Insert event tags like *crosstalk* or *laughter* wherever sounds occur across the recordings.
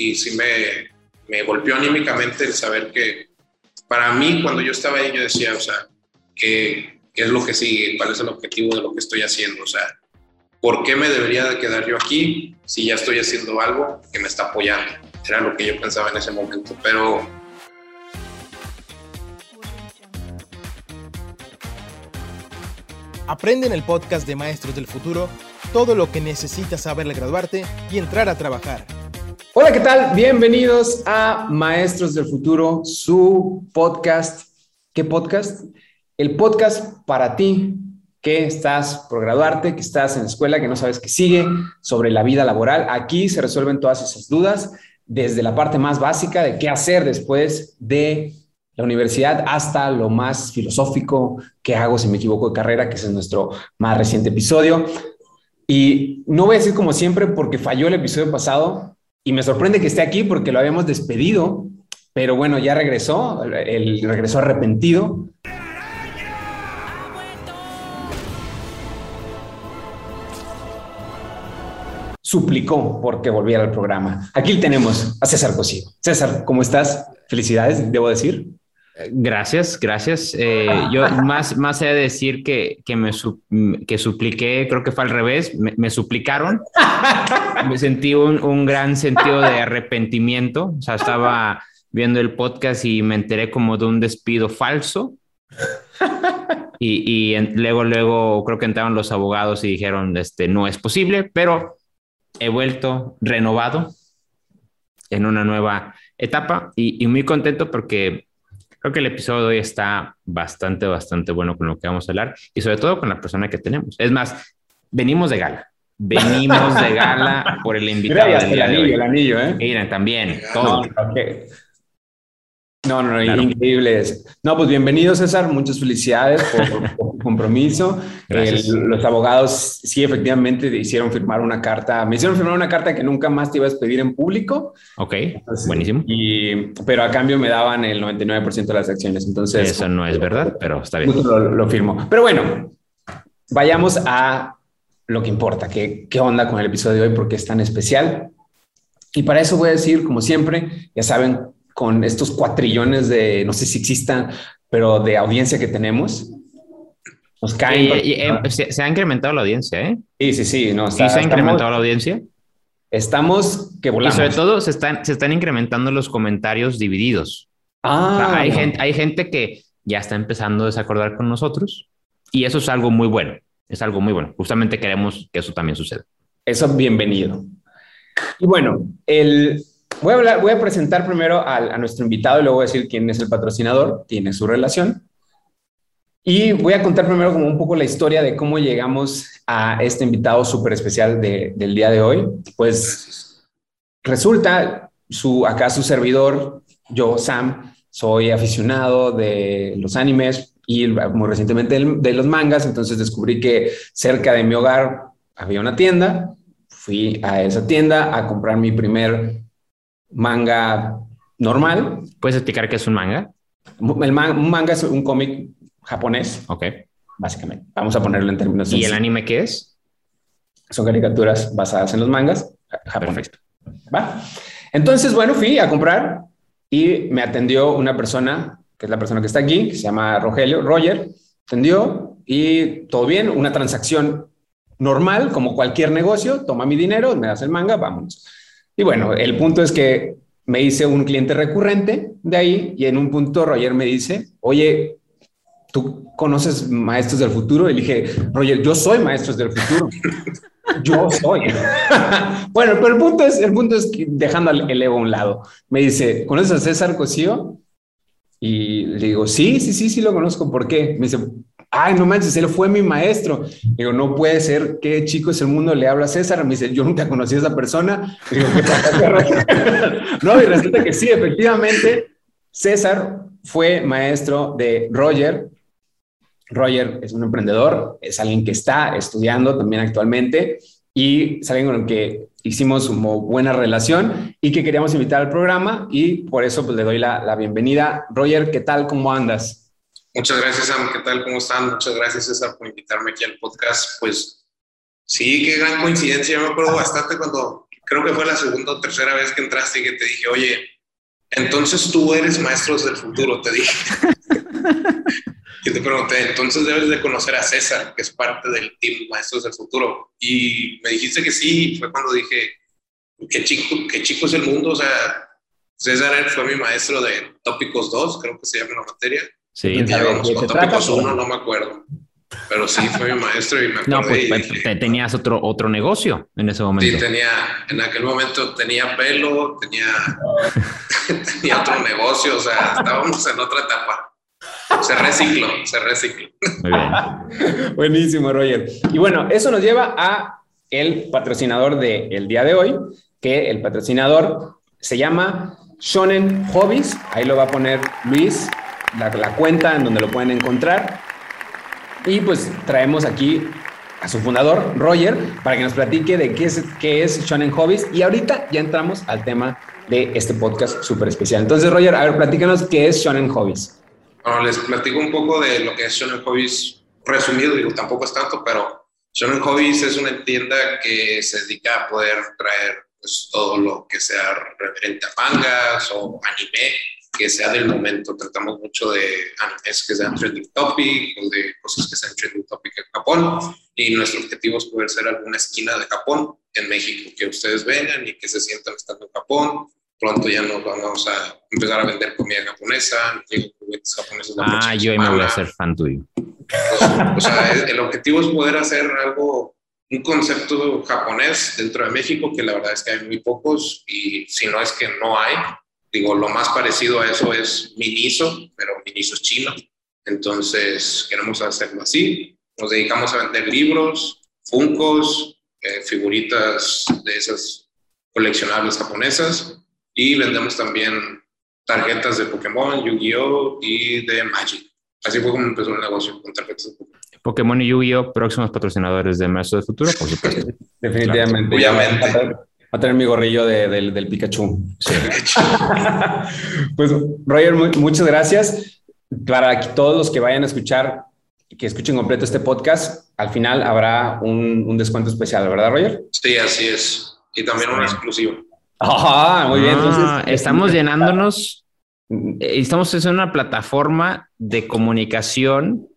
y sí me, me golpeó anímicamente el saber que para mí cuando yo estaba ahí yo decía, o sea, ¿qué, qué es lo que sigue? ¿Cuál es el objetivo de lo que estoy haciendo? O sea, ¿por qué me debería de quedar yo aquí si ya estoy haciendo algo que me está apoyando? Era lo que yo pensaba en ese momento, pero Aprende en el podcast de Maestros del Futuro todo lo que necesitas saber al graduarte y entrar a trabajar. Hola, ¿qué tal? Bienvenidos a Maestros del Futuro, su podcast. ¿Qué podcast? El podcast para ti que estás por graduarte, que estás en la escuela, que no sabes qué sigue, sobre la vida laboral. Aquí se resuelven todas esas dudas, desde la parte más básica de qué hacer después de la universidad hasta lo más filosófico, qué hago si me equivoco de carrera, que ese es nuestro más reciente episodio. Y no voy a decir como siempre porque falló el episodio pasado y me sorprende que esté aquí porque lo habíamos despedido, pero bueno, ya regresó, el regresó arrepentido. suplicó porque volviera al programa. Aquí tenemos a César Cosío. César, ¿cómo estás? Felicidades, debo decir. Gracias, gracias. Eh, yo más, más allá de decir que, que me que supliqué, creo que fue al revés, me, suplicaron. me sentí un, un, gran sentido de arrepentimiento. O sea, estaba viendo el podcast y me enteré como de un despido falso. Y, y luego, luego creo que entraron los abogados y dijeron, este, no es posible, pero he vuelto renovado en una nueva etapa y, y muy contento porque Creo que el episodio de hoy está bastante, bastante bueno con lo que vamos a hablar y sobre todo con la persona que tenemos. Es más, venimos de gala. Venimos de gala *laughs* por el invitado. Mira, el anillo, el anillo, ¿eh? Miren, también, todo. No, no, no, increíbles. No, pues bienvenido César, muchas felicidades por, tu *laughs* compromiso. los abogados sí efectivamente hicieron firmar una carta, me hicieron firmar una carta que nunca más te ibas a pedir en público. Ok, buenísimo. Y, pero a cambio me daban el 99% de las acciones, entonces... Eso no es verdad, pero está bien. Lo, lo firmo. Pero bueno, vayamos a lo que importa, ¿qué, qué onda con el episodio de hoy, porque es tan especial. Y para eso voy a decir, como siempre, ya saben, con estos cuatrillones de, no sé si existan, pero de audiencia que tenemos. Nos caen. Eh, se, ha incrementado la audiencia, ¿eh? Sí, sí, sí. No, ¿Sí se ha incrementado la audiencia? Estamos que volamos. Y sobre todo se están, se están incrementando los comentarios divididos. Ah. hay, gente, hay gente que ya está empezando a desacordar con nosotros y eso es algo muy bueno. Es algo muy bueno. Justamente queremos que eso también suceda. Eso, bienvenido. Y bueno, el, Voy a, hablar, voy a presentar primero a, nuestro invitado y luego voy a decir quién es el patrocinador, tiene su relación. Y voy a contar primero como un poco la historia de cómo llegamos a este invitado súper especial del día de hoy. Pues resulta, su, acá su servidor, yo, Sam, soy aficionado de los animes y muy recientemente de los mangas, entonces descubrí que cerca de mi hogar había una tienda, fui a esa tienda a comprar mi primer manga normal. ¿Puedes explicar qué es un manga? El un manga es un cómic japonés. Ok. Básicamente. Vamos a ponerlo en términos. ¿Y el anime qué es? Son caricaturas basadas en los mangas japoneses. ¿Va? Entonces, bueno, fui a comprar y me atendió una persona, que es la persona que está aquí, que se llama Rogelio, Roger, atendió y todo bien, una transacción normal, como cualquier negocio, toma mi dinero, me das el manga, vámonos. Y bueno, el punto es que me hice un cliente recurrente de ahí y en un punto Roger me dice, oye, ¿tú conoces maestros del futuro? Y dije, Roger, yo soy maestros del futuro. *laughs* yo soy. *laughs* bueno, pero el punto es, el punto es que dejando el ego a un lado, me dice, ¿conoces a César Cosío? Y le digo, sí, sí, sí, sí lo conozco. ¿Por qué? Me dice, ay, no manches, él fue mi maestro. Digo, no puede ser, ¿qué chico es el mundo? Le habla a César, me dice, yo nunca conocí a esa persona. Digo, ¿qué pasa? *laughs* no, y resulta que sí, efectivamente, César fue maestro de Roger. Roger es un emprendedor, es alguien que está estudiando también actualmente y es alguien con el que hicimos una buena relación y que queríamos invitar al programa y por eso pues le doy la, la bienvenida. Roger, ¿qué tal? ¿Cómo andas? Muchas gracias, Sam. ¿Qué tal? ¿Cómo están? Muchas gracias, César, por invitarme aquí al podcast. Pues sí, qué gran coincidencia. Yo me acuerdo bastante cuando creo que fue la segunda o tercera vez que entraste y que te dije, oye, entonces tú eres maestros del futuro, te dije. *laughs* y te pregunté, entonces debes de conocer a César, que es parte del team Maestros del Futuro. Y me dijiste que sí, fue cuando dije, qué chico, qué chico es el mundo, o sea, César fue mi maestro de tópicos 2, creo que se llama la materia. Sí, Y íbamos con tópicos 1, no me acuerdo. Pero sí, fue mi maestro y me No, acordé pues y te- dije, te- tenías otro, otro negocio en ese Sí, momento. tenía, en aquel momento tenía pelo, tenía, *laughs* tenía otro negocio, o sea, estábamos en otra etapa. Se recicló, se recicló. Muy bien. *laughs* Buenísimo, Roger. Y bueno, eso nos lleva a el patrocinador del día de hoy, que el patrocinador se llama Shonen Hobbies. Ahí lo va a poner Luis, la, la cuenta en donde lo pueden encontrar. Y pues traemos aquí a su fundador, Roger, para que nos platique de qué es, qué es Shonen Hobbies. Y ahorita ya entramos al tema de este podcast súper especial. Entonces, Roger, a ver, platícanos qué es Shonen Hobbies. Bueno, les platico un poco de lo que es Shonen Hobbies resumido, digo, tampoco es tanto, pero Shonen Hobbies es una tienda que se dedica a poder traer pues, todo lo que sea referente a mangas o anime, que sea del momento. Tratamos mucho de animes que sean trending topic o de cosas que sean trending topic en Japón. Y nuestro objetivo es poder ser alguna esquina de Japón en México, que ustedes vengan y que se sientan estando en Japón. Pronto ya nos vamos a empezar a vender comida japonesa, juguetes japoneses. Ah, yo ahí me voy a hacer fan tuyo. Pues, o sea, el objetivo es poder hacer algo, un concepto japonés dentro de México, que la verdad es que hay muy pocos, y si no es que no hay, digo, lo más parecido a eso es Miniso, pero Miniso es chino, entonces queremos hacerlo así. Nos dedicamos a vender libros, funcos, eh, figuritas de esas coleccionables japonesas, y vendemos también tarjetas de Pokémon, Yu-Gi-Oh! y de Magic. Así fue como empezó el negocio con tarjetas de Pokémon. Pokémon y Yu-Gi-Oh! próximos patrocinadores de Maestro del Futuro, por supuesto. *laughs* Definitivamente. Obviamente. Va a tener mi gorrillo de- del, del Pikachu. *laughs* pues, Roger, mu- muchas gracias. Para todos los que vayan a escuchar, que escuchen completo este podcast, al final habrá un, un descuento especial, ¿verdad, Roger? Sí, así es. Y también un exclusivo. Ah, muy bien. Ah, Entonces, estamos llenándonos, eh, estamos en una plataforma de comunicación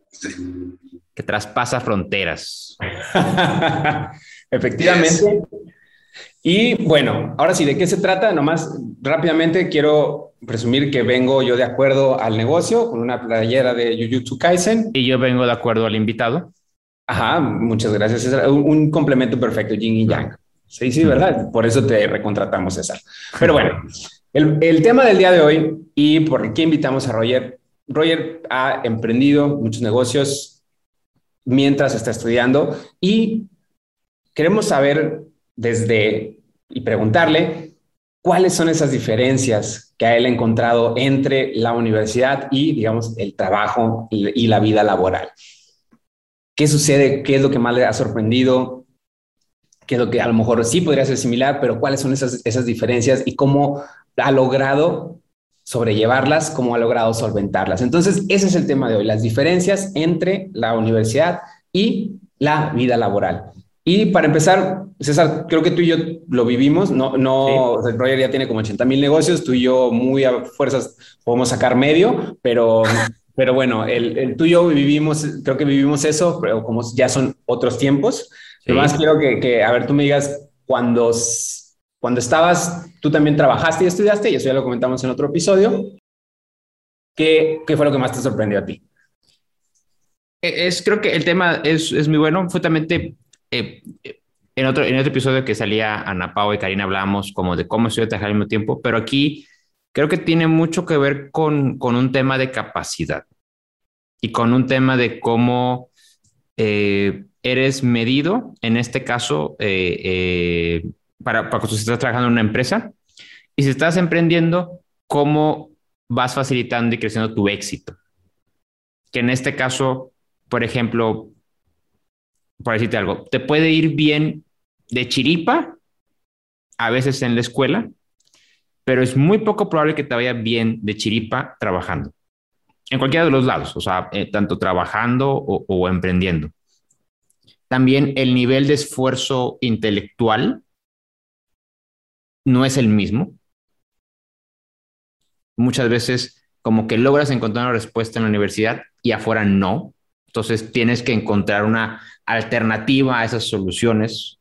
que traspasa fronteras. *laughs* Efectivamente. Y bueno, ahora sí, ¿de qué se trata? Nomás rápidamente quiero presumir que vengo yo de acuerdo al negocio con una playera de Jujutsu Kaisen. Y yo vengo de acuerdo al invitado. Ajá, muchas gracias, César. Un, un complemento perfecto, yin y yang. Sí, sí, ¿verdad? Por eso te recontratamos, César. Pero bueno, el, el tema del día de hoy y por qué invitamos a Roger. Roger ha emprendido muchos negocios mientras está estudiando y queremos saber desde y preguntarle cuáles son esas diferencias que él ha encontrado entre la universidad y, digamos, el trabajo y la vida laboral. ¿Qué sucede? ¿Qué es lo que más le ha sorprendido? ¿Qué es lo que a lo mejor sí podría ser similar, pero cuáles son esas, esas diferencias y cómo ha logrado sobrellevarlas, cómo ha logrado solventarlas? Entonces, ese es el tema de hoy, las diferencias entre la universidad y la vida laboral. Y para empezar, César, creo que tú y yo lo vivimos, no, no, sí. Roger ya tiene como 80 mil negocios, tú y yo muy a fuerzas podemos sacar medio, pero, *laughs* pero bueno, el, el tú y yo vivimos, creo que vivimos eso, pero como ya son otros tiempos, sí. más quiero que, que, a ver, tú me digas, cuando, cuando estabas, tú también trabajaste y estudiaste, y eso ya lo comentamos en otro episodio, ¿qué, qué fue lo que más te sorprendió a ti? Es, creo que el tema es, es muy bueno, justamente eh, en, otro, en otro episodio que salía Ana Pau y Karina hablábamos como de cómo estudiar trabajar al mismo tiempo, pero aquí creo que tiene mucho que ver con, con un tema de capacidad y con un tema de cómo eh, eres medido, en este caso, eh, para, para cuando estás trabajando en una empresa y si estás emprendiendo, cómo vas facilitando y creciendo tu éxito. Que en este caso, por ejemplo, por decirte algo, te puede ir bien de chiripa, a veces en la escuela, pero es muy poco probable que te vaya bien de chiripa trabajando. En cualquiera de los lados, o sea, eh, tanto trabajando o, o, emprendiendo. También el nivel de esfuerzo intelectual no es el mismo. Muchas veces como que logras encontrar una respuesta en la universidad y afuera no. Entonces tienes que encontrar una alternativa a esas soluciones.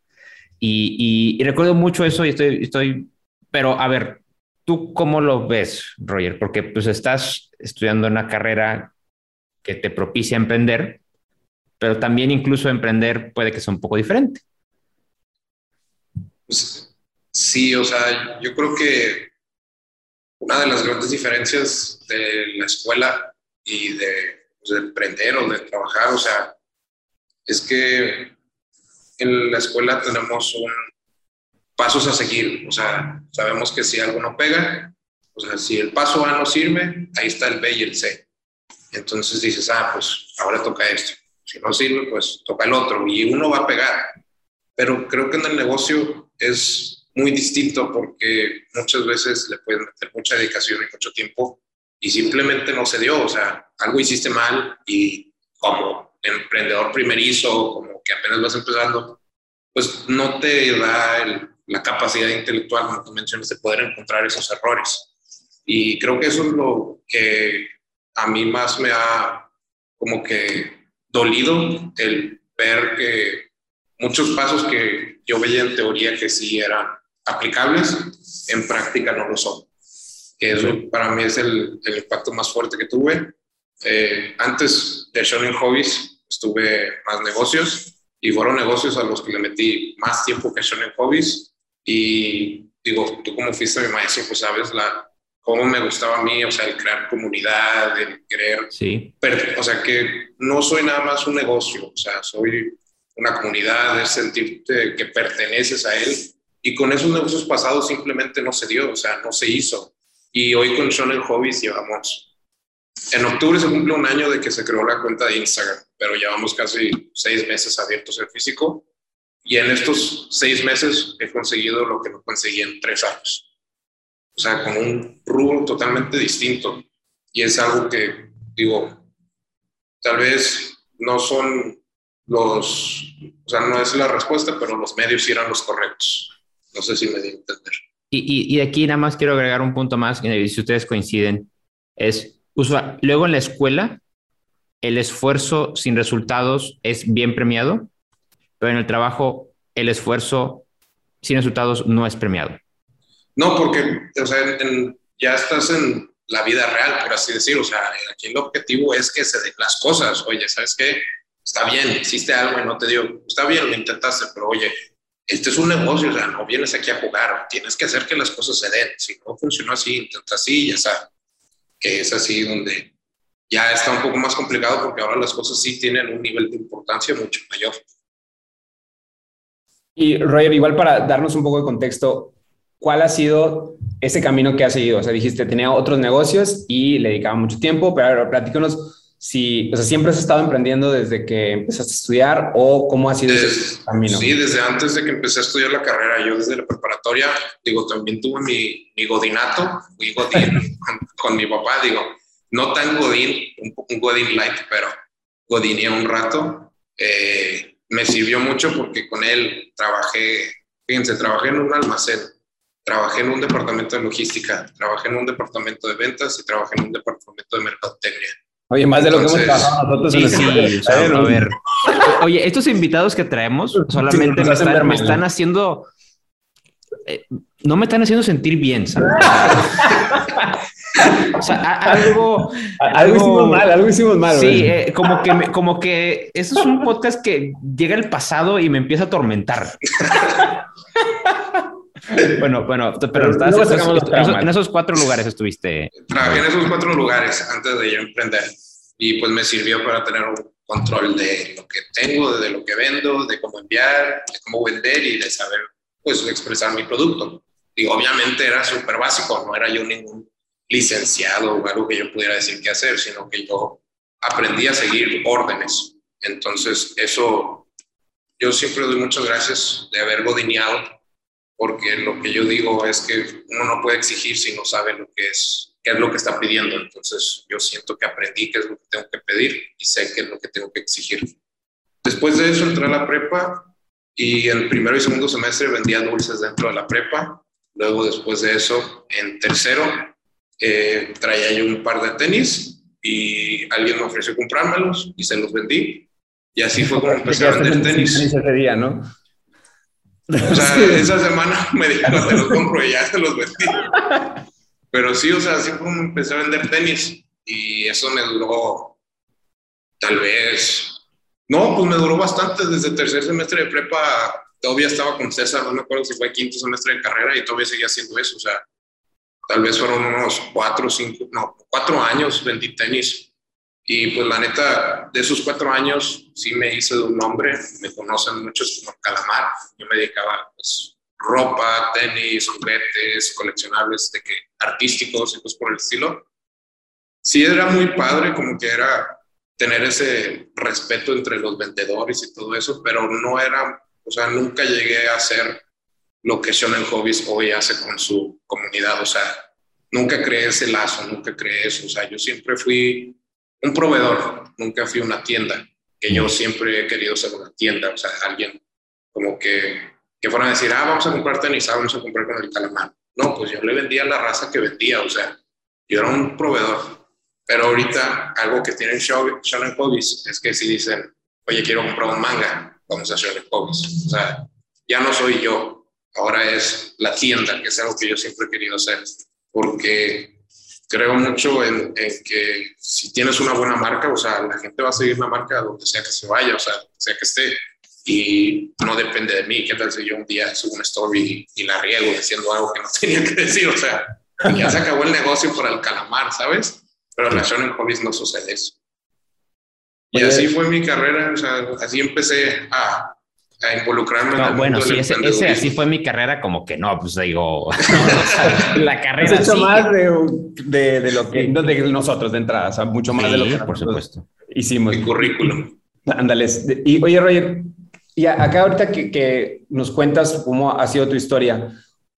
Y, recuerdo mucho eso y estoy, pero a ver, ¿tú cómo lo ves, Roger? Porque pues estás estudiando una carrera que te propicia emprender, pero también incluso emprender puede que sea un poco diferente. Pues, sí, o sea, yo creo que una de las grandes diferencias de la escuela y de, pues, emprender o de trabajar, o sea, es que en la escuela tenemos pasos a seguir, o sea, sabemos que si algo no pega, o sea, si el paso A no sirve, ahí está el B y el C. Entonces dices, ah, pues ahora toca esto. Si no sirve, pues toca el otro y uno va a pegar. Pero creo que en el negocio es muy distinto porque muchas veces le pueden meter mucha dedicación y mucho tiempo y simplemente no se dio. O sea, algo hiciste mal y como emprendedor primerizo, como que apenas vas empezando, pues no te da la capacidad intelectual, como tú mencionas, de poder encontrar esos errores. Y creo que eso es lo que a mí más me ha como que dolido el ver que muchos pasos que yo veía en teoría que sí eran aplicables, en práctica no lo son. Que eso para mí es el, el impacto más fuerte que tuve. Eh, antes de Shonen Hobbies estuve más negocios y fueron negocios a los que le metí más tiempo que Shonen Hobbies y digo, tú como fuiste mi maestro, pues sabes la, cómo me gustaba a mí, o sea, el crear comunidad, el querer, sí. o sea, que no soy nada más un negocio, o sea, soy una comunidad, es sentirte que perteneces a él. Y con esos negocios pasados simplemente no se dio, o sea, no se hizo. Y hoy con Shonen Hobbies llevamos, en octubre se cumple un año de que se creó la cuenta de Instagram, pero llevamos casi seis meses abiertos en físico. Y en estos seis meses he conseguido lo que no conseguí en tres años o sea, con un rubro totalmente distinto. Y es algo que, digo, tal vez no son los, o sea, no es la respuesta, pero los medios sí eran los correctos. No sé si me di a entender. Y, y, aquí nada más quiero agregar un punto más, si ustedes coinciden, es, luego en la escuela, el esfuerzo sin resultados es bien premiado, pero en el trabajo, el esfuerzo sin resultados no es premiado. No, porque, o sea, ya estás en la vida real, por así decirlo. O sea, aquí el objetivo es que se den las cosas. Oye, ¿sabes qué? Está bien, hiciste algo y no te dio. Está bien, lo intentaste, pero oye, este es un negocio, o sea, no vienes aquí a jugar. Tienes que hacer que las cosas se den. Si no funcionó así, intenta así, ya sabes. Que es así donde ya está un poco más complicado porque ahora las cosas sí tienen un nivel de importancia mucho mayor. Y Roger, igual para darnos un poco de contexto, ¿cuál ha sido ese camino que has seguido? O sea, dijiste, tenía otros negocios y le dedicaba mucho tiempo, pero ahora platícanos si, o sea, siempre has estado emprendiendo desde que empezaste a estudiar o cómo ha sido ese camino. Sí, desde antes de que empecé a estudiar la carrera, yo desde la preparatoria, digo, también tuve mi, mi godinato, fui godín *laughs* con, mi papá, digo, no tan godín, un, un godín light, pero godiné un rato. Eh, me sirvió mucho porque con él trabajé, fíjense, trabajé en un almacén Trabajé en un departamento de logística, trabajé en un departamento de ventas y trabajé en un departamento de mercadotecnia. Oye, más de lo que hemos trabajado nosotros. Sí, sí, a ver. Oye, estos invitados que traemos solamente me, están, haciendo... Eh, no me están haciendo sentir bien, ¿sabes? *laughs* o sea, algo, algo, hicimos mal, algo hicimos mal. Sí, eh, como que, como que eso es un podcast que llega al pasado y me empieza a atormentar. *laughs* *laughs* Bueno, bueno, pero en, esos, cuatro lugares estuviste. Trabajé en esos cuatro lugares antes de yo emprender y pues me sirvió para tener un control de lo que tengo, de lo que vendo, de cómo enviar, de cómo vender y de saber pues expresar mi producto. Y obviamente era súper básico, no era yo ningún licenciado o algo que yo pudiera decir qué hacer, sino que yo aprendí a seguir órdenes. Entonces eso, yo siempre doy muchas gracias de haber godineado porque lo que yo digo es que uno no puede exigir si no sabe lo que es, qué es lo que está pidiendo. Entonces yo siento que aprendí qué es lo que tengo que pedir y sé qué es lo que tengo que exigir. Después de eso entré a la prepa y en primero y segundo semestre vendía dulces dentro de la prepa Luego, después de eso, en tercero, eh, traía yo un par de tenis y alguien me ofreció comprármelos y se los vendí. Y así fue como empecé a vender tenis. Ese día, ¿no? O sea, *laughs* esa semana me dijeron, te los compro y ya se los vendí. Pero sí, o sea, así fue como empecé a vender tenis. Y eso me duró, tal vez, no, pues me duró bastante. Desde el tercer semestre de prepa todavía estaba con César, no me acuerdo si fue quinto semestre de carrera y todavía seguía haciendo eso. O sea, tal vez fueron unos cuatro, cinco, no, cuatro años vendí tenis. Y pues la neta, de esos cuatro años sí me hice de un nombre, me conocen muchos como Calamar. Yo me dedicaba pues ropa, tenis, juguetes, coleccionables de que artísticos y pues por el estilo. Sí era muy padre, como que era tener ese respeto entre los vendedores y todo eso, pero no era, o sea, nunca llegué a hacer lo que Shonen Hobbies hoy hace con su comunidad, o sea, nunca creé ese lazo, nunca creé eso, o sea, yo siempre fui un proveedor, nunca fui una tienda, que yo siempre he querido ser una tienda, o sea, alguien como que, que fuera a decir, ah, vamos a comprar tenis, ah, vamos a comprar con el calamar. No, pues yo le vendía la raza que vendía, o sea, yo era un proveedor. Pero ahorita algo que tienen Shonen Hobbies es que si dicen, oye, quiero comprar un manga, vamos a Shonen Hobbies. O sea, ya no soy yo, ahora es la tienda, que es algo que yo siempre he querido hacer. Porque creo mucho en, que si tienes una buena marca, o sea, la gente va a seguir la marca donde sea que se vaya, o sea, sea que esté. Y no depende de mí. ¿Qué tal si yo un día subo una story y, la riego diciendo algo que no *laughs* tenía que decir? O sea, ya se acabó el negocio por el calamar, ¿sabes? Pero en la Shonen Hobbies no sucede eso. Y así fue mi carrera, o sea, así empecé a, a involucrarme no, bueno, sí, ese, ese, así fue mi carrera, como que no, pues digo, *laughs* *laughs* la carrera. Has hecho más de, de, lo que, no de nosotros de entrada, o sea, mucho más de lo que por supuesto. hicimos. Mi currículum. Ándales. Y oye, Roger, y acá ahorita que, que, nos cuentas cómo ha sido tu historia,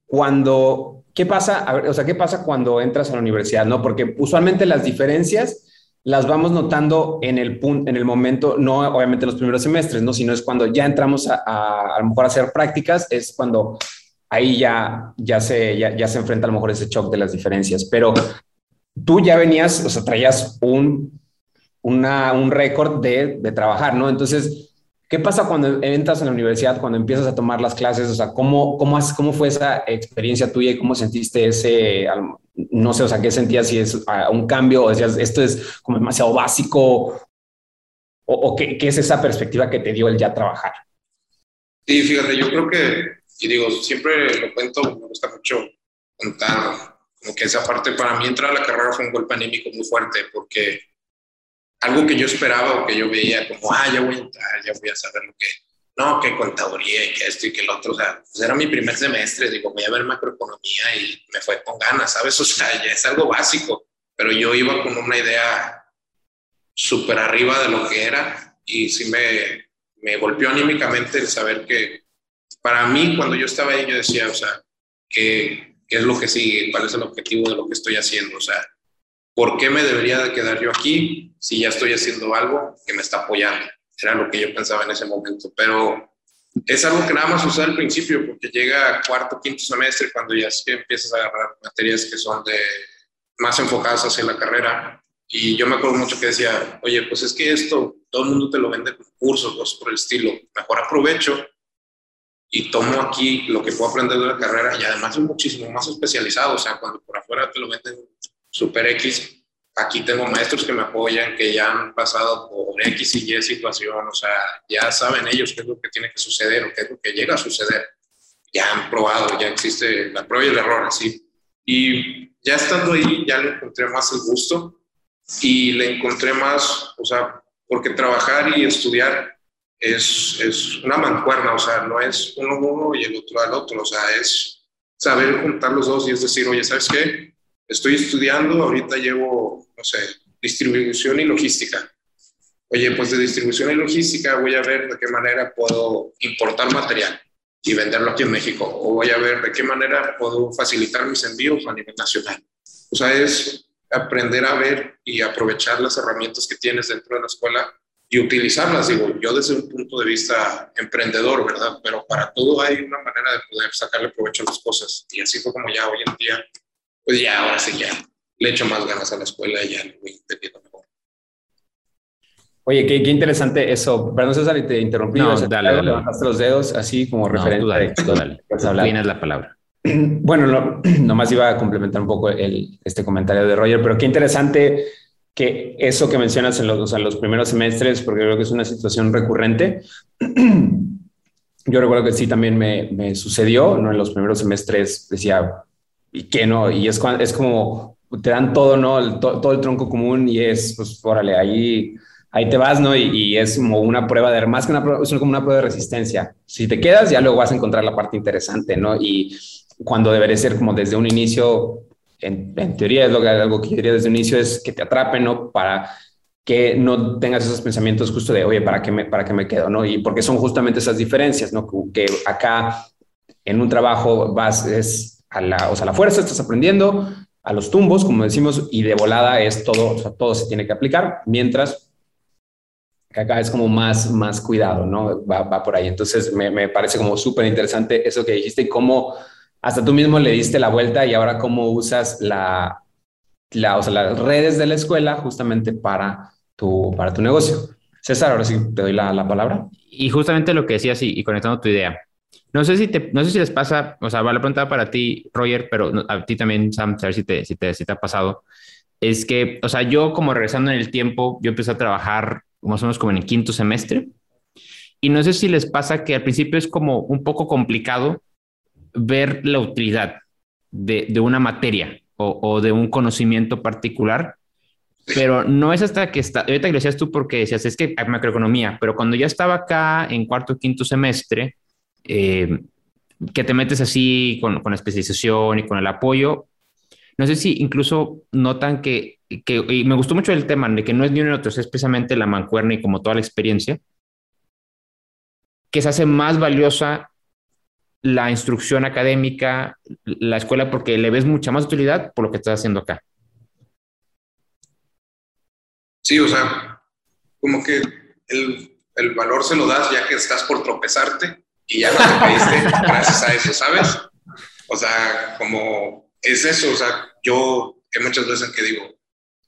cuando, ¿qué pasa? o sea, ¿qué pasa cuando entras a la universidad? No, porque usualmente las diferencias las vamos notando en el punto, en el momento, no obviamente los primeros semestres, no, sino es cuando ya entramos a, a, a lo mejor a hacer prácticas, es cuando ahí ya, ya, se, ya, ya se enfrenta a lo mejor ese shock de las diferencias. Pero tú ya venías, o sea, traías un, un récord de, de trabajar, ¿no? Entonces, ¿Qué pasa cuando entras en la universidad, cuando empiezas a tomar las clases? O sea, ¿cómo, cómo, cómo fue esa experiencia tuya y cómo sentiste ese, no sé, o sea, qué sentías si es un cambio o decías, esto es como demasiado básico o, o qué, qué, es esa perspectiva que te dio el ya trabajar? Sí, fíjate, yo creo que, y digo, siempre lo cuento, me gusta mucho contar, como que esa parte para mí entrar a la carrera fue un golpe anímico muy fuerte porque algo que yo esperaba o que yo veía como, ah, ya voy a entrar, ya voy a saber lo que, no, que contaduría y que esto y que lo otro, o sea, pues era mi primer semestre, digo, voy a ver macroeconomía y me fue con ganas, ¿sabes? *laughs* O sea, ya es algo básico, pero yo iba con una idea súper arriba de lo que era y sí me, me golpeó anímicamente el saber que para mí cuando yo estaba ahí yo decía, o sea, ¿qué, qué es lo que sigue? ¿Cuál es el objetivo de lo que estoy haciendo? O sea, ¿por qué me debería de quedar yo aquí si ya estoy haciendo algo que me está apoyando? Era lo que yo pensaba en ese momento, pero es algo que nada más usar al principio, porque llega cuarto, quinto semestre, cuando ya que empiezas a agarrar materias que son de más enfocadas hacia la carrera. Y yo me acuerdo mucho que decía, oye, pues es que esto todo el mundo te lo vende con cursos, cosas por el estilo. Mejor aprovecho y tomo aquí lo que puedo aprender de la carrera y además es muchísimo más especializado. O sea, cuando por afuera te lo venden super X. Aquí tengo maestros que me apoyan, que ya han pasado por X y Y situación, o sea, ya saben ellos qué es lo que tiene que suceder o qué es lo que llega a suceder. Ya han probado, ya existe la prueba y el error, así. Y ya estando ahí, ya le encontré más el gusto y le encontré más, o sea, porque trabajar y estudiar es, es una mancuerna, o sea, no es uno uno y el otro al otro, o sea, es saber juntar los dos y es decir, oye, ¿sabes qué? Estoy estudiando, ahorita llevo, no sé, distribución y logística. Oye, pues de distribución y logística voy a ver de qué manera puedo importar material y venderlo aquí en México. O voy a ver de qué manera puedo facilitar mis envíos a nivel nacional. O sea, es aprender a ver y aprovechar las herramientas que tienes dentro de la escuela y utilizarlas. Digo, yo desde un punto de vista emprendedor, ¿verdad? Pero para todo hay una manera de poder sacarle provecho a las cosas. Y así fue como ya hoy en día, pues ya, ahora sí, ya le echo más ganas a la escuela y ya lo voy entendiendo mejor. Oye, qué, qué interesante eso. Perdón, César, y te interrumpí. No, dale, dale. Levantaste los dedos así como referente. Tú dale, tú dale. Tienes la palabra. *clears throat* Bueno, no, *clears throat* nomás iba a complementar un poco el, este comentario de Roger, pero qué interesante que eso que mencionas en los, o sea, los primeros semestres, porque creo que es una situación recurrente. *clears throat* Yo recuerdo que sí también me, me sucedió, ¿no? En los primeros semestres decía, ¿y qué no? Y es, es como, te dan todo, ¿no? El, to, todo el tronco común y es, pues, órale, ahí, ahí te vas, ¿no? Y, es como una prueba de, más que una es como una prueba de resistencia. Si te quedas, ya luego vas a encontrar la parte interesante, ¿no? Y cuando debería ser como desde un inicio, en, teoría es lo que, algo que yo diría desde un inicio, es que te atrapen, ¿no? Para que no tengas esos pensamientos justo de, oye, ¿para qué me, para qué me quedo? ¿no? Y porque son justamente esas diferencias, ¿no? Que acá en un trabajo vas, es a la, o sea, la fuerza, estás aprendiendo, a los tumbos, como decimos, y de volada es todo, o sea, todo se tiene que aplicar, mientras que acá es como más, más cuidado, ¿no? Va, va por ahí. Entonces, me, me parece como súper interesante eso que dijiste y cómo hasta tú mismo le diste la vuelta y ahora cómo usas la, la, o sea, las redes de la escuela justamente para tu, para tu negocio. César, ahora sí te doy la, la palabra. Y justamente lo que decías y, y, conectando tu idea. No sé si te, no sé si les pasa, o sea, va la pregunta para ti, Roger, pero a ti también, Sam, a ver si te, si te, si te ha pasado. Es que, o sea, yo como regresando en el tiempo, yo empecé a trabajar más o menos como en el quinto semestre. Y no sé si les pasa que al principio es como un poco complicado ver la utilidad de, de una materia o, o, de un conocimiento particular, pero no es hasta que está, ahorita que decías tú porque decías, es que hay macroeconomía, pero cuando ya estaba acá en cuarto quinto semestre, eh, que te metes así con, con, la especialización y con el apoyo, no sé si incluso notan que, que, y me gustó mucho el tema de que no es ni uno ni otro, es especialmente la mancuerna y como toda la experiencia, que se hace más valiosa la instrucción académica, la escuela, porque le ves mucha más utilidad por lo que estás haciendo acá. Sí, o sea, como que el, el valor se lo das ya que estás por tropezarte y ya te caíste gracias a eso, ¿sabes? O sea, como es eso, o sea, yo que muchas veces que digo,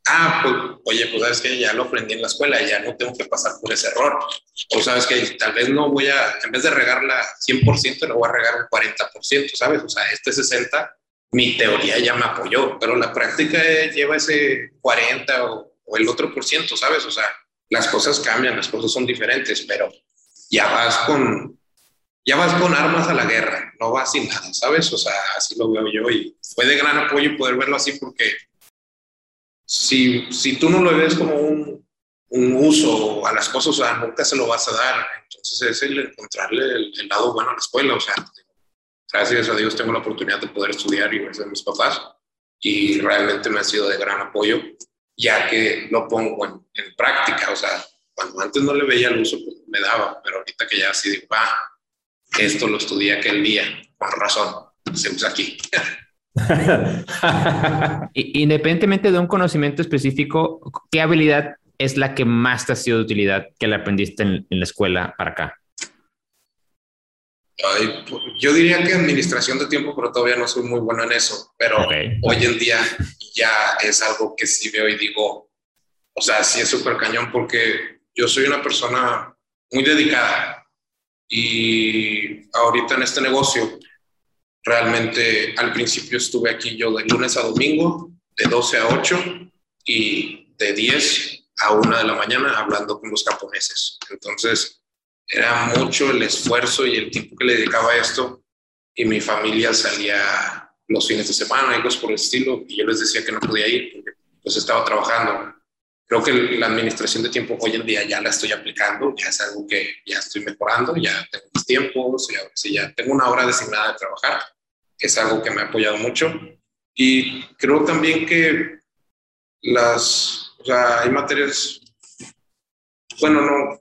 ah, pues, oye, pues sabes que ya lo aprendí en la escuela, ya no tengo que pasar por ese error. O sabes que tal vez no voy a, en vez de regarla 100%, lo voy a regar un 40%, ¿sabes? O sea, este 60%, mi teoría ya me apoyó, pero la práctica lleva ese 40 o, o el otro por ciento, ¿sabes? O sea, las cosas cambian, las cosas son diferentes, pero ya vas con, ya vas con armas a la guerra, no vas sin nada, ¿sabes? O sea, así lo veo yo y fue de gran apoyo poder verlo así porque si, si tú no lo ves como un, un uso a las cosas, o sea, nunca se lo vas a dar. Entonces es el encontrarle el, el lado bueno a la escuela, o sea, gracias a Dios tengo la oportunidad de poder estudiar y ver a mis papás y realmente me ha sido de gran apoyo, ya que lo pongo en, en práctica, o sea, cuando antes no le veía el uso, pues me daba, pero ahorita que ya así digo, ah, esto lo estudié aquel día, con razón, se usa aquí. *laughs* Independientemente de un conocimiento específico, ¿qué habilidad es la que más te ha sido de utilidad que la aprendiste en, en la escuela para acá? Ay, yo diría que administración de tiempo, pero todavía no soy muy bueno en eso. Pero okay. hoy en día ya es algo que sí veo y digo, o sea, sí es súper cañón porque yo soy una persona muy dedicada y ahorita en este negocio Realmente al principio estuve aquí yo de lunes a domingo, de 12 a 8 y de 10 a 1 de la mañana hablando con los japoneses. Entonces era mucho el esfuerzo y el tiempo que le dedicaba a esto y mi familia salía los fines de semana y cosas por el estilo y yo les decía que no podía ir porque pues estaba trabajando. Creo que la administración de tiempo hoy en día ya la estoy aplicando, ya es algo que ya estoy mejorando, ya tengo mis tiempos, ya, ya tengo una hora designada de trabajar es algo que me ha apoyado mucho. Y creo también que las, o sea, hay materias, bueno, no,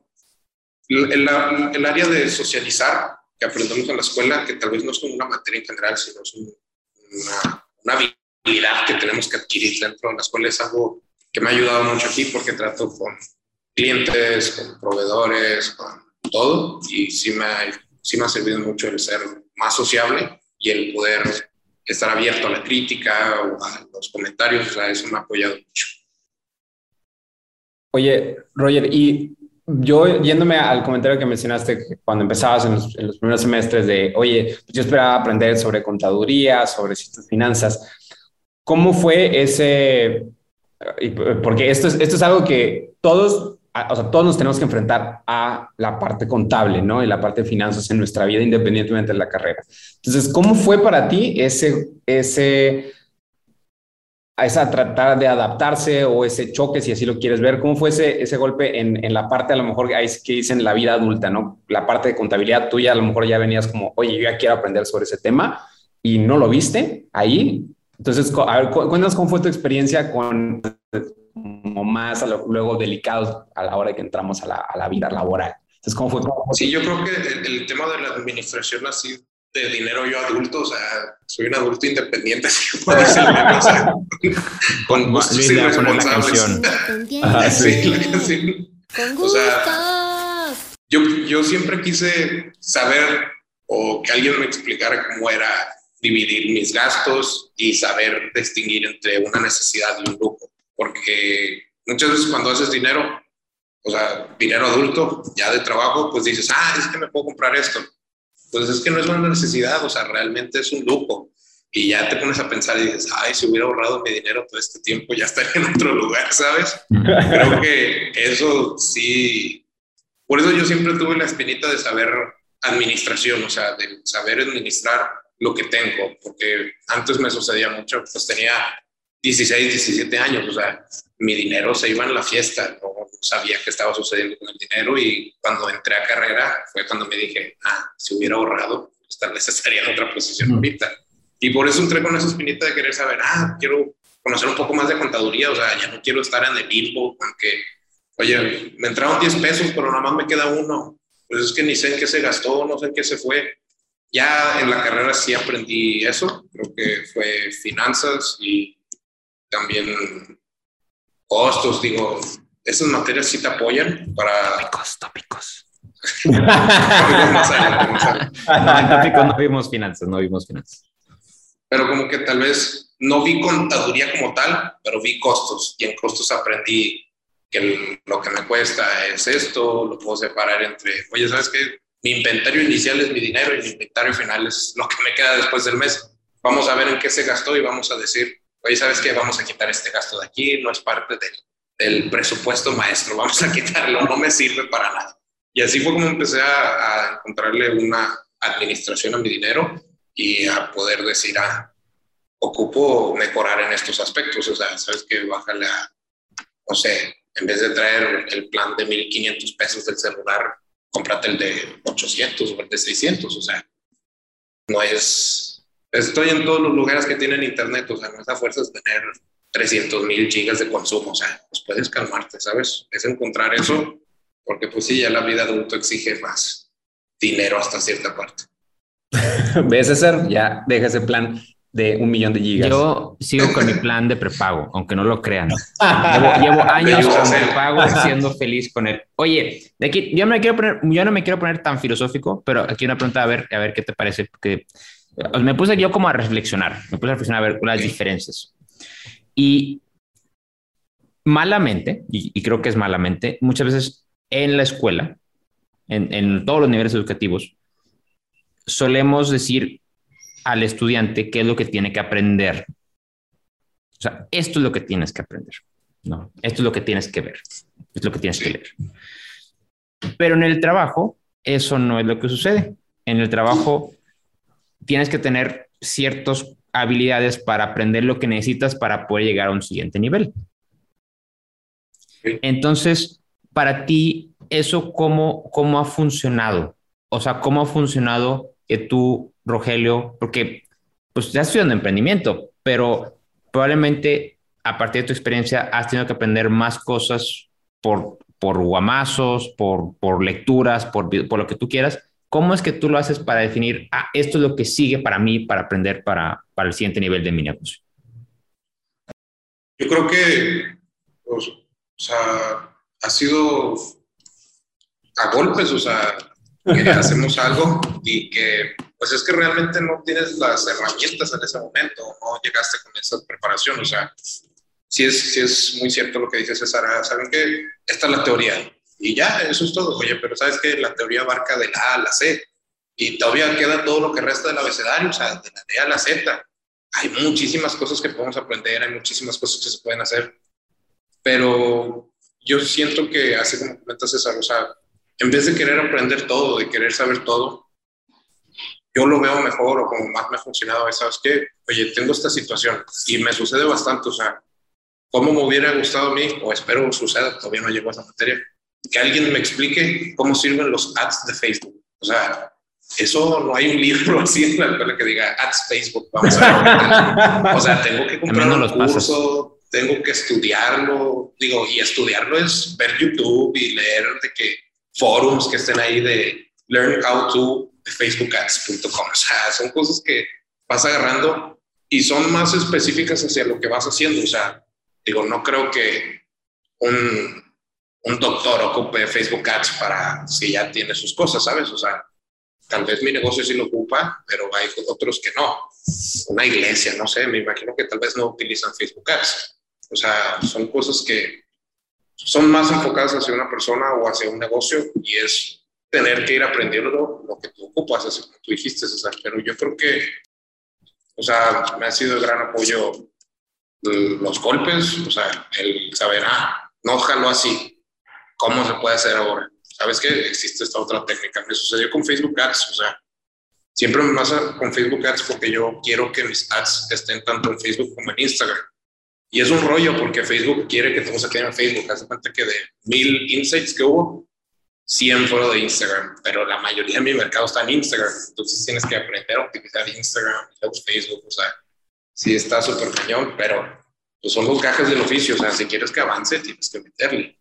el, el, área de socializar que aprendemos en la escuela, que tal vez no es como una materia en general, sino es un, una, una habilidad que tenemos que adquirir dentro de la escuela, es algo que me ha ayudado mucho aquí porque trato con clientes, con proveedores, con todo. Y sí me, ha, sí me ha servido mucho el ser más sociable y el poder estar abierto a la crítica o a los comentarios. O sea, eso me ha apoyado mucho. Oye, Roger, y yo yéndome al comentario que mencionaste cuando empezabas en los, primeros semestres de, oye, yo esperaba aprender sobre contaduría, sobre finanzas. ¿Cómo fue ese? Porque esto es, esto es algo que todos, o sea, todos nos tenemos que enfrentar a la parte contable, ¿no? Y la parte de finanzas en nuestra vida, independientemente de la carrera. Entonces, ¿cómo fue para ti ese, ese a esa tratar de adaptarse o ese choque, si así lo quieres ver? ¿Cómo fue ese, ese golpe en, en, la parte, a lo mejor, que dicen la vida adulta, ¿no? La parte de contabilidad tuya, a lo mejor ya venías como, oye, yo ya quiero aprender sobre ese tema y no lo viste ahí. Entonces, a ver, cuéntanos cómo fue tu experiencia con como más a lo, luego delicados a la hora de que entramos a la, a la vida laboral. Entonces, ¿cómo fue? Sí, yo creo que el, el tema de la administración así de dinero yo adulto, o sea, soy un adulto independiente, *laughs* así como dice el meme, o sea, con gustos irresponsables. Ajá, sí, la canción. Con gustos. O sea, yo, yo siempre quise saber o que alguien me explicara cómo era dividir mis gastos y saber distinguir entre una necesidad y un lujo, porque muchas veces cuando haces dinero, o sea, dinero adulto, ya de trabajo, pues dices, ah, es que me puedo comprar esto pues es que no es una necesidad, o sea, realmente es un lujo. Y ya te pones a pensar y dices, ay, si hubiera ahorrado mi dinero todo este tiempo, ya estaría en otro lugar, ¿sabes? Creo que eso sí. Por eso yo siempre tuve la espinita de saber administración, o sea, de saber administrar lo que tengo, porque antes me sucedía mucho, pues tenía 16, 17 años, o sea, mi dinero se iba en la fiesta, no sabía qué estaba sucediendo con el dinero y cuando entré a carrera fue cuando me dije, ah, si hubiera ahorrado, pues tal vez estaría en otra posición ahorita. Y por eso entré con esa espinita de querer saber, ah, quiero conocer un poco más de contaduría, o sea, ya no quiero estar en el limbo, aunque, oye, me entraron 10 pesos, pero nada más me queda uno. Pues es que ni sé en qué se gastó, no sé en qué se fue. Ya en la carrera sí aprendí eso, creo que fue finanzas y también costos, digo, esas materias sí te apoyan para... Tópicos, tópicos. más No, en tópicos no vimos finanzas, no vimos finanzas. Pero como que tal vez no vi contaduría como tal, pero vi costos y en costos aprendí que lo que me cuesta es esto, lo puedo separar entre, oye, ¿sabes qué? Mi inventario inicial es mi dinero y mi inventario final es lo que me queda después del mes. Vamos a ver en qué se gastó y vamos a decir, oye, ¿sabes qué? Vamos a quitar este gasto de aquí, no es parte del del presupuesto maestro, vamos a *laughs* quitarlo, no me sirve para nada. Y así fue como empecé a, a encontrarle una administración a mi dinero y a poder decir, ah, ocupo mejorar en estos aspectos, o sea, sabes que bájale a, no sé, en vez de traer el plan de 1500 pesos del celular, cómprate el de 800 o el de 600, o sea, no es, estoy en todos los lugares que tienen internet, o sea, no es a fuerzas tener 300 mil gigas de consumo, o sea, pues puedes calmarte, ¿sabes? Es encontrar eso, porque pues sí, ya la vida adulto exige más dinero hasta cierta parte. *laughs* ¿Ves, César? Ya deja ese plan de un millón de gigas. Yo sigo con mi plan de prepago, aunque no lo crean. Llevo, *laughs* años con prepago siendo feliz con él. Oye, de aquí, yo, me quiero poner, yo no me quiero poner tan filosófico, pero aquí una pregunta, a ver, a ver qué te parece. Que, me puse yo como a reflexionar, me puse a reflexionar a ver las diferencias. Y malamente, y, creo que es malamente, muchas veces en la escuela, en, todos los niveles educativos, solemos decir al estudiante qué es lo que tiene que aprender. O sea, esto es lo que tienes que aprender. No, esto es lo que tienes que ver. Es lo que tienes que leer. Pero en el trabajo, eso no es lo que sucede. En el trabajo, tienes que tener ciertos habilidades para aprender lo que necesitas para poder llegar a un siguiente nivel. Entonces, para ti, ¿eso cómo, cómo ha funcionado? O sea, ¿cómo ha funcionado que tú, Rogelio, porque pues ya estudiando emprendimiento, pero probablemente a partir de tu experiencia has tenido que aprender más cosas por, por guamazos, por, por lecturas, por, por lo que tú quieras, ¿Cómo es que tú lo haces para definir, ah, esto es lo que sigue para mí para aprender para, para el siguiente nivel de mi negocio? Yo creo que, pues, o sea, ha sido a golpes, o sea, hacemos algo y que pues es que realmente no tienes las herramientas en ese momento, no llegaste con esa preparación, o sea, sí es, sí es muy cierto lo que dice César, ah, saben que esta es la teoría y ya, eso es todo, oye, pero sabes que la teoría abarca de la A a la C y todavía queda todo lo que resta del abecedario, o sea, de la D a la Z. Hay muchísimas cosas que podemos aprender, hay muchísimas cosas que se pueden hacer, pero yo siento que, así como comentas César, o sea, en vez de querer aprender todo, de querer saber todo, yo lo veo mejor o como más me ha funcionado, ¿sabes qué? Oye, tengo esta situación y me sucede bastante, o sea, ¿cómo me hubiera gustado a mí, o espero suceda, todavía no llego a esa materia, que alguien me explique cómo sirven los ads de Facebook? O sea, eso no hay un *laughs* libro así en la escuela que diga ads Facebook, vamos a ver. o sea, tengo que comprar un curso, tengo que estudiarlo, digo, y estudiarlo es ver YouTube y leer de que forums que estén ahí de learn how to de facebookads.com. O sea, son cosas que vas agarrando y son más específicas hacia lo que vas haciendo. O sea, digo, no creo que un, un doctor ocupe Facebook Ads para si ya tiene sus cosas, ¿sabes? O sea, tal vez mi negocio sí lo ocupa, pero hay otros que no. Una iglesia, no sé, me imagino que tal vez no utilizan Facebook Ads. O sea, son cosas que son más enfocadas hacia una persona o hacia un negocio y es tener que ir aprendiendo ocupas, así como tú dijiste, César. Pero yo creo que, o sea, me ha sido de gran apoyo los golpes, o sea, el saber, ah, no jalo así, ¿cómo se puede hacer ahora? ¿Sabes que existe esta otra técnica? Me sucedió con Facebook Ads, o sea, siempre me pasa con Facebook Ads porque yo quiero que mis ads estén tanto en Facebook como en Instagram. Y es un rollo porque Facebook quiere que todo se quede en Facebook. Hace cuenta que de mil insights que hubo, 100 fueron de Instagram, pero la mayoría de mi mercado está en Instagram. Entonces tienes que aprender a utilizar Instagram Facebook. O sea, sí está súper cañón, pero pues son los gajes del oficio. O sea, si quieres que avance, tienes que meterle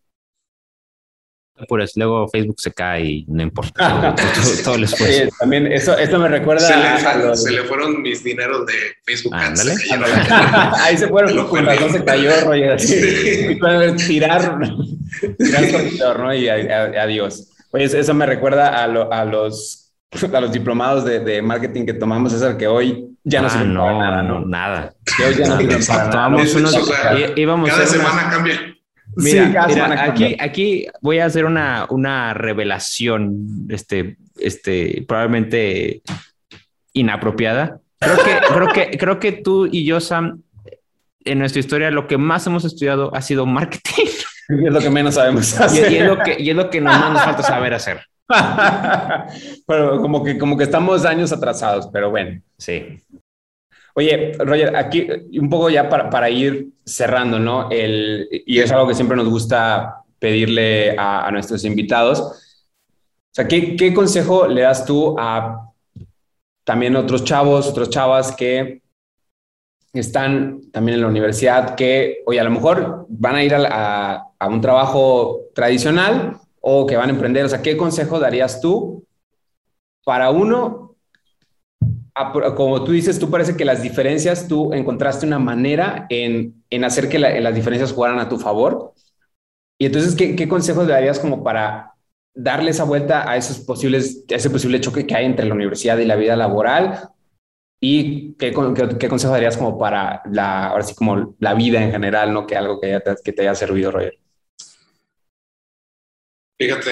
pues luego Facebook se cae y no importa. *laughs* Todo, el esfuerzo. también eso, esto me recuerda se le, se le fueron mis dineros de Facebook Ándale. *laughs* ahí se fueron los razón se cayó Roger así. Tirar *laughs* tirar ¿no? y adiós. Oye eso me recuerda a, a los a los diplomados de, de, marketing que tomamos es el que hoy ya no ah, sirven no, nada no nada. Que hoy ya no para nada. Tomamos unos, íbamos cada semana cambia Mira, mira aquí, aquí voy a hacer una, una revelación, este, este, probablemente inapropiada. Creo que, creo que, creo que tú y yo, Sam, en nuestra historia, lo que más hemos estudiado ha sido marketing. Y es lo que menos sabemos hacer. *laughs* Y, es lo que, y es lo que más nos falta saber hacer. *laughs* pero como que, como que estamos años atrasados, pero bueno. Sí. Oye, Roger, aquí un poco ya para, para ir cerrando, ¿no? El, y es algo que siempre nos gusta pedirle a, a nuestros invitados. O sea, ¿qué, ¿qué, consejo le das tú a también otros chavos, otras chavas que están también en la universidad, que, oye, a lo mejor van a ir a, a, a un trabajo tradicional o que van a emprender? O sea, ¿qué consejo darías tú para uno como tú dices, tú parece que las diferencias, tú encontraste una manera en, en hacer que las diferencias jugaran a tu favor. Y entonces, ¿qué, ¿qué, consejos le darías como para darle esa vuelta a esos posibles, a ese posible choque que hay entre la universidad y la vida laboral? ¿Y qué, qué, qué consejo darías como para la, ahora sí, como la vida en general, no que algo que, que te haya servido, Roger? Fíjate,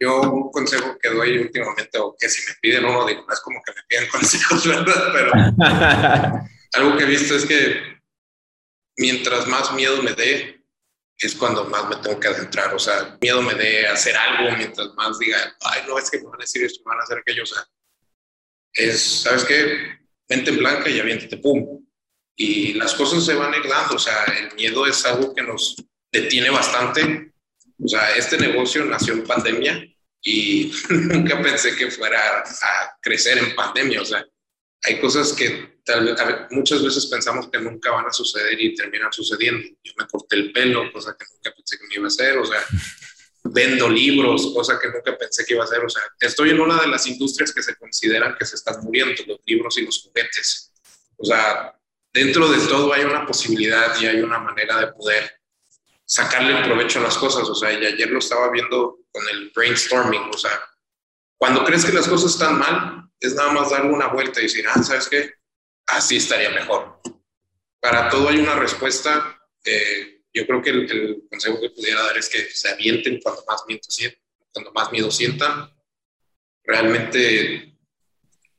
yo un consejo que doy últimamente, o que si me piden uno, digo, no es como que me piden *laughs* consejos, ¿verdad? Pero *laughs* algo que he visto es que mientras más miedo me dé, es cuando más me tengo que adentrar. O sea, miedo me dé hacer algo, mientras más diga, ay, no, es que me van a decir esto, me van a hacer aquello. O sea, es, ¿sabes qué? Mente en blanca y aviéntate, pum. Y las cosas se van a ir dando. O sea, el miedo es algo que nos detiene bastante. O sea, este negocio nació en pandemia y *laughs* nunca pensé que fuera a crecer en pandemia. O sea, hay cosas que tal vez, muchas veces pensamos que nunca van a suceder y terminan sucediendo. Yo me corté el pelo, cosa que nunca pensé que me iba a hacer. O sea, *laughs* vendo libros, cosa que nunca pensé que iba a hacer. O sea, estoy en una de las industrias que se consideran que se están muriendo, los libros y los juguetes. O sea, dentro de todo hay una posibilidad y hay una manera de poder sacarle provecho a las cosas. O sea, y ayer lo estaba viendo con el brainstorming. O sea, cuando crees que las cosas están mal, es nada más darle una vuelta y decir, ah, ¿sabes qué? Así estaría mejor. Para todo hay una respuesta. Eh, yo creo que el, consejo que pudiera dar es que se avienten cuando más miedo. Cuando más miedo sientan. Realmente,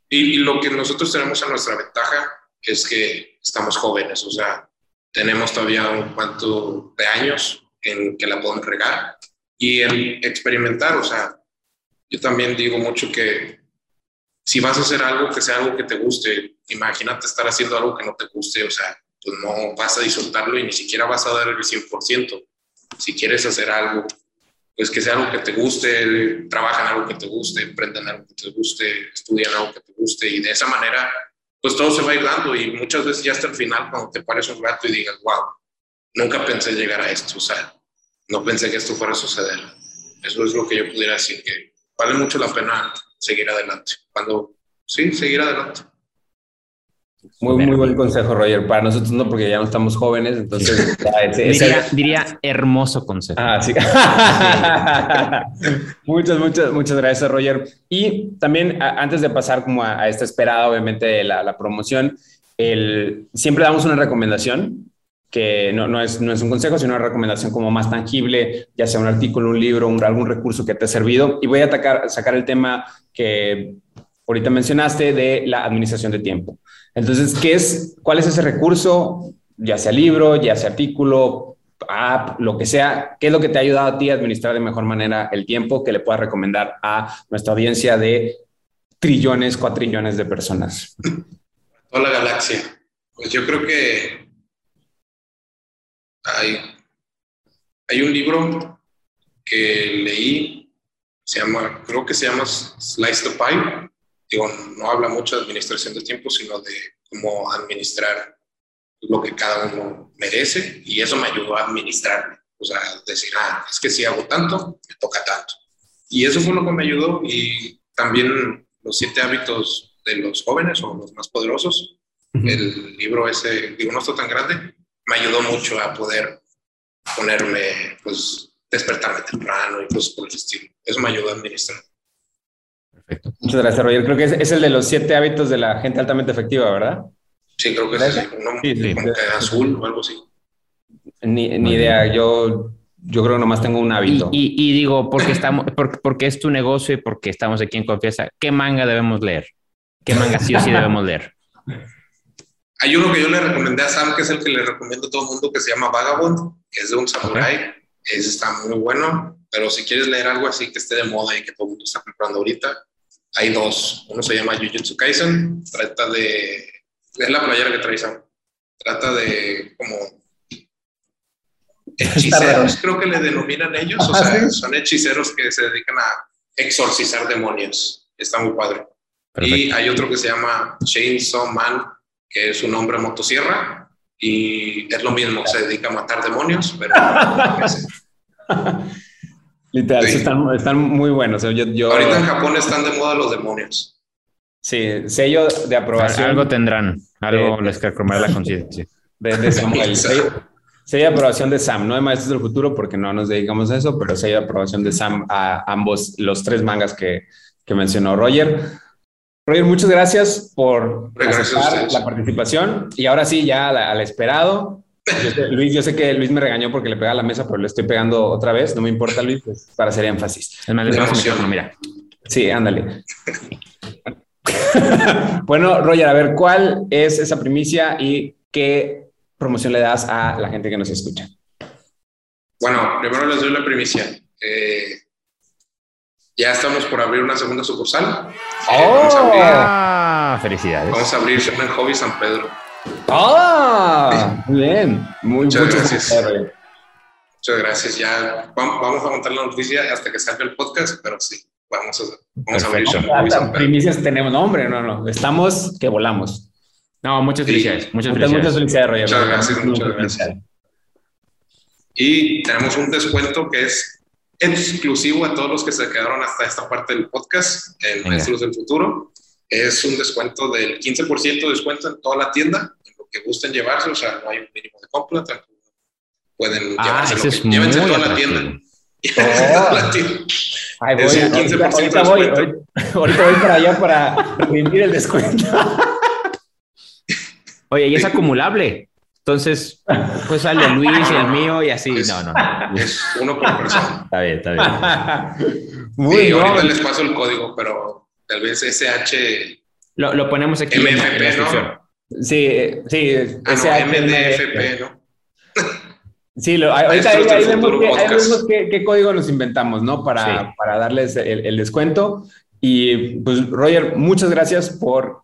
y, y lo que nosotros tenemos a nuestra ventaja es que estamos jóvenes, o sea, tenemos todavía un cuanto de años en que la podemos regar y el experimentar, o sea, yo también digo mucho que si vas a hacer algo que sea algo que te guste, imagínate estar haciendo algo que no te guste, o sea, pues no vas a disfrutarlo y ni siquiera vas a dar el 100%. Si quieres hacer algo, pues que sea algo que te guste, trabaja en algo que te guste, emprenda en algo que te guste, estudia en algo que te guste y de esa manera pues todo se va ir dando y muchas veces ya hasta el final cuando te pares un rato y digas, wow, nunca pensé llegar a esto, o sea, no pensé que esto fuera a suceder. Eso es lo que yo pudiera decir, que vale mucho la pena seguir adelante. Cuando, sí, seguir adelante. Muy, muy buen consejo, Roger. Para nosotros no, porque ya no estamos jóvenes, entonces... diría, hermoso consejo. Ah, sí. *laughs* muchas, muchas, muchas gracias, Roger. Y también, antes de pasar como a, esta esperada, obviamente, la, la promoción, el, siempre damos una recomendación que no, no, es, no es un consejo, sino una recomendación como más tangible, ya sea un artículo, un libro, algún recurso que te ha servido. Y voy a atacar, sacar el tema que ahorita mencionaste de la administración de tiempo. Entonces, ¿qué es, ¿cuál es ese recurso? Ya sea libro, ya sea artículo, app, lo que sea, ¿qué es lo que te ha ayudado a ti a administrar de mejor manera el tiempo que le puedas recomendar a nuestra audiencia de trillones, cuatrillones de personas? Toda la galaxia. Pues yo creo que hay, hay un libro que leí, se llama, creo que se llama Slice the Pie, digo, no habla mucho de administración de tiempo, sino de cómo administrar lo que cada uno merece y eso me ayudó a administrarme. O sea, decir, ah, es que si hago tanto, me toca tanto. Y eso fue lo que me ayudó y también los siete hábitos de los jóvenes o los más poderosos. El libro ese, digo, no está tan grande, me ayudó mucho a poder ponerme, pues, despertarme temprano y cosas por el estilo. Eso me ayudó a administrar. Muchas gracias, Roger. Creo que es, el de los siete hábitos de la gente altamente efectiva, ¿verdad? Sí, creo que es sí, como que azul o algo así. Ni, idea. Yo, yo creo que nomás tengo un hábito. Y, digo, porque, estamos, porque, es tu negocio y porque estamos aquí en confianza, ¿qué manga debemos leer? ¿Qué manga sí o sí debemos leer? *laughs* Hay uno que yo le recomendé a Sam, que es el que le recomiendo a todo el mundo, que se llama Vagabond, que es de un samurai. Ese está muy bueno, pero si quieres leer algo así que esté de moda y que todo el mundo está comprando ahorita, hay dos. Uno se llama Jujutsu Kaisen, trata de. Es la playera que trae Trata de como. Hechiceros, creo que le denominan ellos. O sea, son hechiceros que se dedican a exorcizar demonios. Está muy padre. Y hay otro que se llama Chainsaw Man, que es un hombre motosierra. Y es lo mismo, se dedica a matar demonios, pero. *laughs* Literal, están, están, muy buenos. Yo, Ahorita en Japón están de moda los demonios. Sí, sello de aprobación. Algo tendrán, algo les carcomerá la conciencia. *laughs* De, de Samuel. sello, de aprobación de Sam, no de Maestros del Futuro, porque no nos dedicamos a eso, pero sello de aprobación de Sam a ambos, los tres mangas que, que mencionó Roger. Roger, muchas gracias por la participación. Y ahora sí, ya al esperado, *laughs* Luis, yo sé que Luis me regañó porque le pega a la mesa, pero le estoy pegando otra vez. No me importa, Luis, pues, para hacer énfasis. Es más, no, mira. Sí, ándale. *laughs* bueno, Roger, a ver, ¿cuál es esa primicia y qué promoción le das a la gente que nos escucha? Bueno, primero les doy la primicia. Eh, ya estamos por abrir una segunda sucursal. ¡Oh! ah, felicidades. Vamos a abrir en Hobby San Pedro. ¡Ah! Muy bien. muchas gracias. Muchas gracias. Ya vamos a montar la noticia hasta que salga el podcast, pero sí, vamos a, vamos a abrir. Primicias tenemos nombre, no, no. Estamos que volamos. No, muchas felicidades. muchas, felicidades. Muchas felicidades, Roger. Muchas gracias, muchas gracias. Y tenemos un descuento que es exclusivo a todos los que se quedaron hasta esta parte del podcast, en Maestros del Futuro es un descuento del 15% de descuento en toda la tienda, en lo que gusten llevarse, o sea, no hay un mínimo de compra, pueden Ah, llevarse lo es que- llévense toda la atractivo. *laughs* tienda. Llévense toda la tienda. Ahí voy, Es un ahorita, 15% ahorita voy, descuento. ahorita- ahorita voy para allá para redimir el descuento. Oye, y es *laughs* acumulable. Entonces, pues sale Luis y el mío y así. No, no, no. Es uno por persona. Está bien, está bien. *laughs* Muy Sí, bien. ahorita les paso el código, pero tal vez SH, Lo, lo ponemos aquí en la- en la MFP, descripción. ¿no? Sí, sí, Ah, ese no. MDFP, ¿no? *laughs* Sí, lo- ahorita ahí, ahí vemos, ahí vemos qué, qué código nos inventamos, ¿no? Para, Sí. para darles el, el descuento. Y pues, Roger, muchas gracias por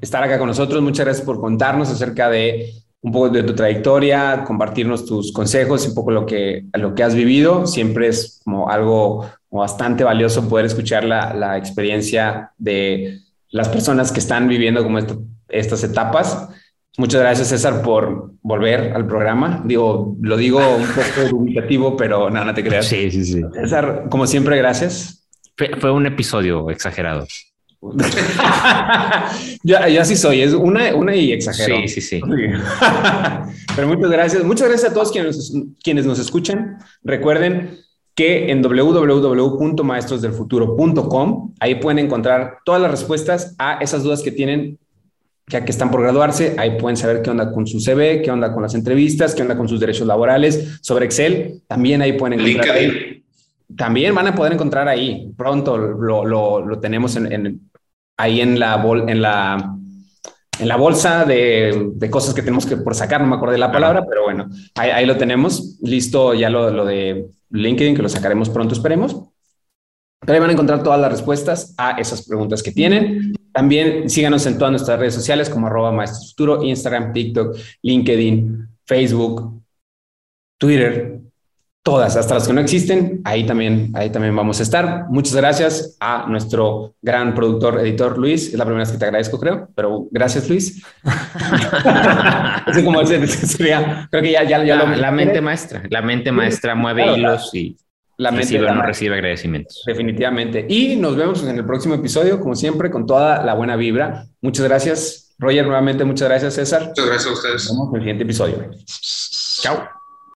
estar acá con nosotros. Muchas gracias por contarnos acerca de un poco de tu trayectoria, compartirnos tus consejos, un poco lo que, lo que has vivido. Siempre es como algo como bastante valioso poder escuchar la, la experiencia de las personas que están viviendo como esto- estas etapas. Muchas gracias, César, por volver al programa. Digo, lo digo un poco *laughs* dubitativo, pero no, no te creas. Sí, sí, sí. César, como siempre, gracias. Fue, fue un episodio exagerado. *laughs* yo, yo así soy, es una, una y exagero. Sí, sí, sí. *laughs* Pero muchas gracias. Muchas gracias a todos quienes, quienes nos escuchan. Recuerden que en www.maestrosdelfuturo.com ahí pueden encontrar todas las respuestas a esas dudas que tienen ya que están por graduarse, ahí pueden saber qué onda con su CV, qué onda con las entrevistas, qué onda con sus derechos laborales, sobre Excel, también ahí pueden encontrar. Ahí. También van a poder encontrar ahí, pronto lo, lo, lo tenemos en, en, ahí en la, bol, en la, en la bolsa de, de, cosas que tenemos que por sacar, no me acuerdo de la palabra, pero bueno, ahí, ahí lo tenemos, listo ya lo, lo de LinkedIn, que lo sacaremos pronto, esperemos. Pero ahí van a encontrar todas las respuestas a esas preguntas que tienen. También síganos en todas nuestras redes sociales como arroba Maestros Futuro, Instagram, TikTok, LinkedIn, Facebook, Twitter, todas, hasta las que no existen. Ahí también, ahí también vamos a estar. Muchas gracias a nuestro gran productor, editor Luis. Es la primera vez que te agradezco, creo, pero gracias, Luis. *laughs* Así como ese, sería, creo que ya, ya, ya la, lo. La mente maestra, la mente maestra mueve claro, hilos y la mente recibe o no recibe agradecimientos. Definitivamente. Y nos vemos en el próximo episodio, como siempre, con toda la buena vibra. Muchas gracias, Roger. Nuevamente, muchas gracias, César. Muchas gracias a ustedes. Nos vemos en el siguiente episodio. Chao.